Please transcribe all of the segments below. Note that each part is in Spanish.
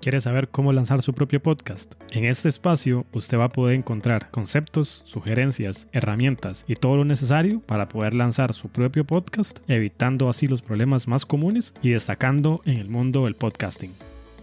¿Quiere saber cómo lanzar su propio podcast? En este espacio usted va a poder encontrar conceptos, sugerencias, herramientas y todo lo necesario para poder lanzar su propio podcast, evitando así los problemas más comunes y destacando en el mundo del podcasting.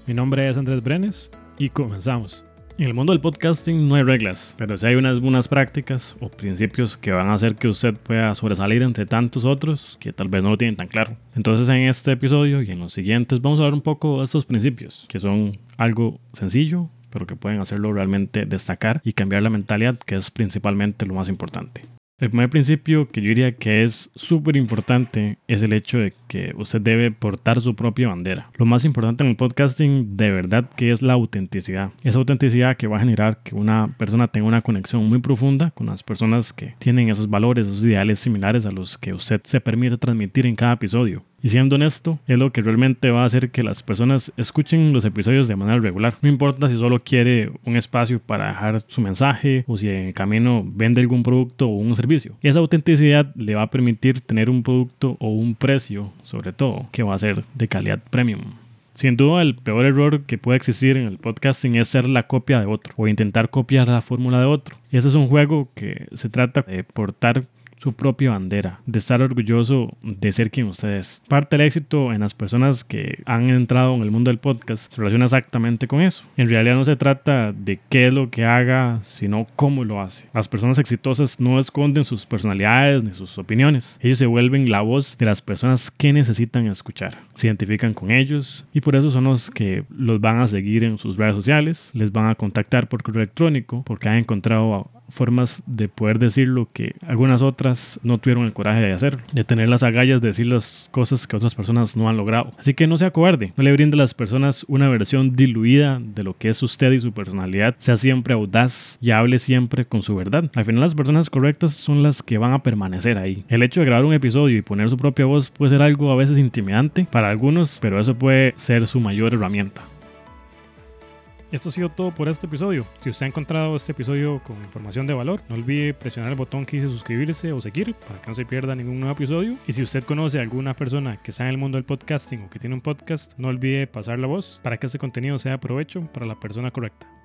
Mi nombre es Andrés Brenes y comenzamos. En el mundo del podcasting no hay reglas, pero sí hay unas buenas prácticas o principios que van a hacer que usted pueda sobresalir entre tantos otros que tal vez no lo tienen tan claro. Entonces en este episodio y en los siguientes vamos a hablar un poco de estos principios, que son algo sencillo, pero que pueden hacerlo realmente destacar y cambiar la mentalidad, que es principalmente lo más importante. El primer principio que yo diría que es súper importante es el hecho de que usted debe portar su propia bandera. Lo más importante en el podcasting de verdad que es la autenticidad. Esa autenticidad que va a generar que una persona tenga una conexión muy profunda con las personas que tienen esos valores, esos ideales similares a los que usted se permite transmitir en cada episodio. Y siendo honesto, es lo que realmente va a hacer que las personas escuchen los episodios de manera regular. No importa si solo quiere un espacio para dejar su mensaje o si en el camino vende algún producto o un servicio. Esa autenticidad le va a permitir tener un producto o un precio, sobre todo, que va a ser de calidad premium. Sin duda, el peor error que puede existir en el podcasting es ser la copia de otro o intentar copiar la fórmula de otro. Y ese es un juego que se trata de portar su propia bandera, de estar orgulloso de ser quien usted es. Parte del éxito en las personas que han entrado en el mundo del podcast se relaciona exactamente con eso. En realidad no se trata de qué es lo que haga, sino cómo lo hace. Las personas exitosas no esconden sus personalidades ni sus opiniones. Ellos se vuelven la voz de las personas que necesitan escuchar. Se identifican con ellos y por eso son los que los van a seguir en sus redes sociales, les van a contactar por correo electrónico porque han encontrado formas de poder decir lo que algunas otras no tuvieron el coraje de hacer, de tener las agallas de decir las cosas que otras personas no han logrado. Así que no sea cobarde, no le brinde a las personas una versión diluida de lo que es usted y su personalidad, sea siempre audaz y hable siempre con su verdad. Al final las personas correctas son las que van a permanecer ahí. El hecho de grabar un episodio y poner su propia voz puede ser algo a veces intimidante para algunos, pero eso puede ser su mayor herramienta. Esto ha sido todo por este episodio. Si usted ha encontrado este episodio con información de valor, no olvide presionar el botón que dice suscribirse o seguir para que no se pierda ningún nuevo episodio. Y si usted conoce a alguna persona que está en el mundo del podcasting o que tiene un podcast, no olvide pasar la voz para que este contenido sea de provecho para la persona correcta.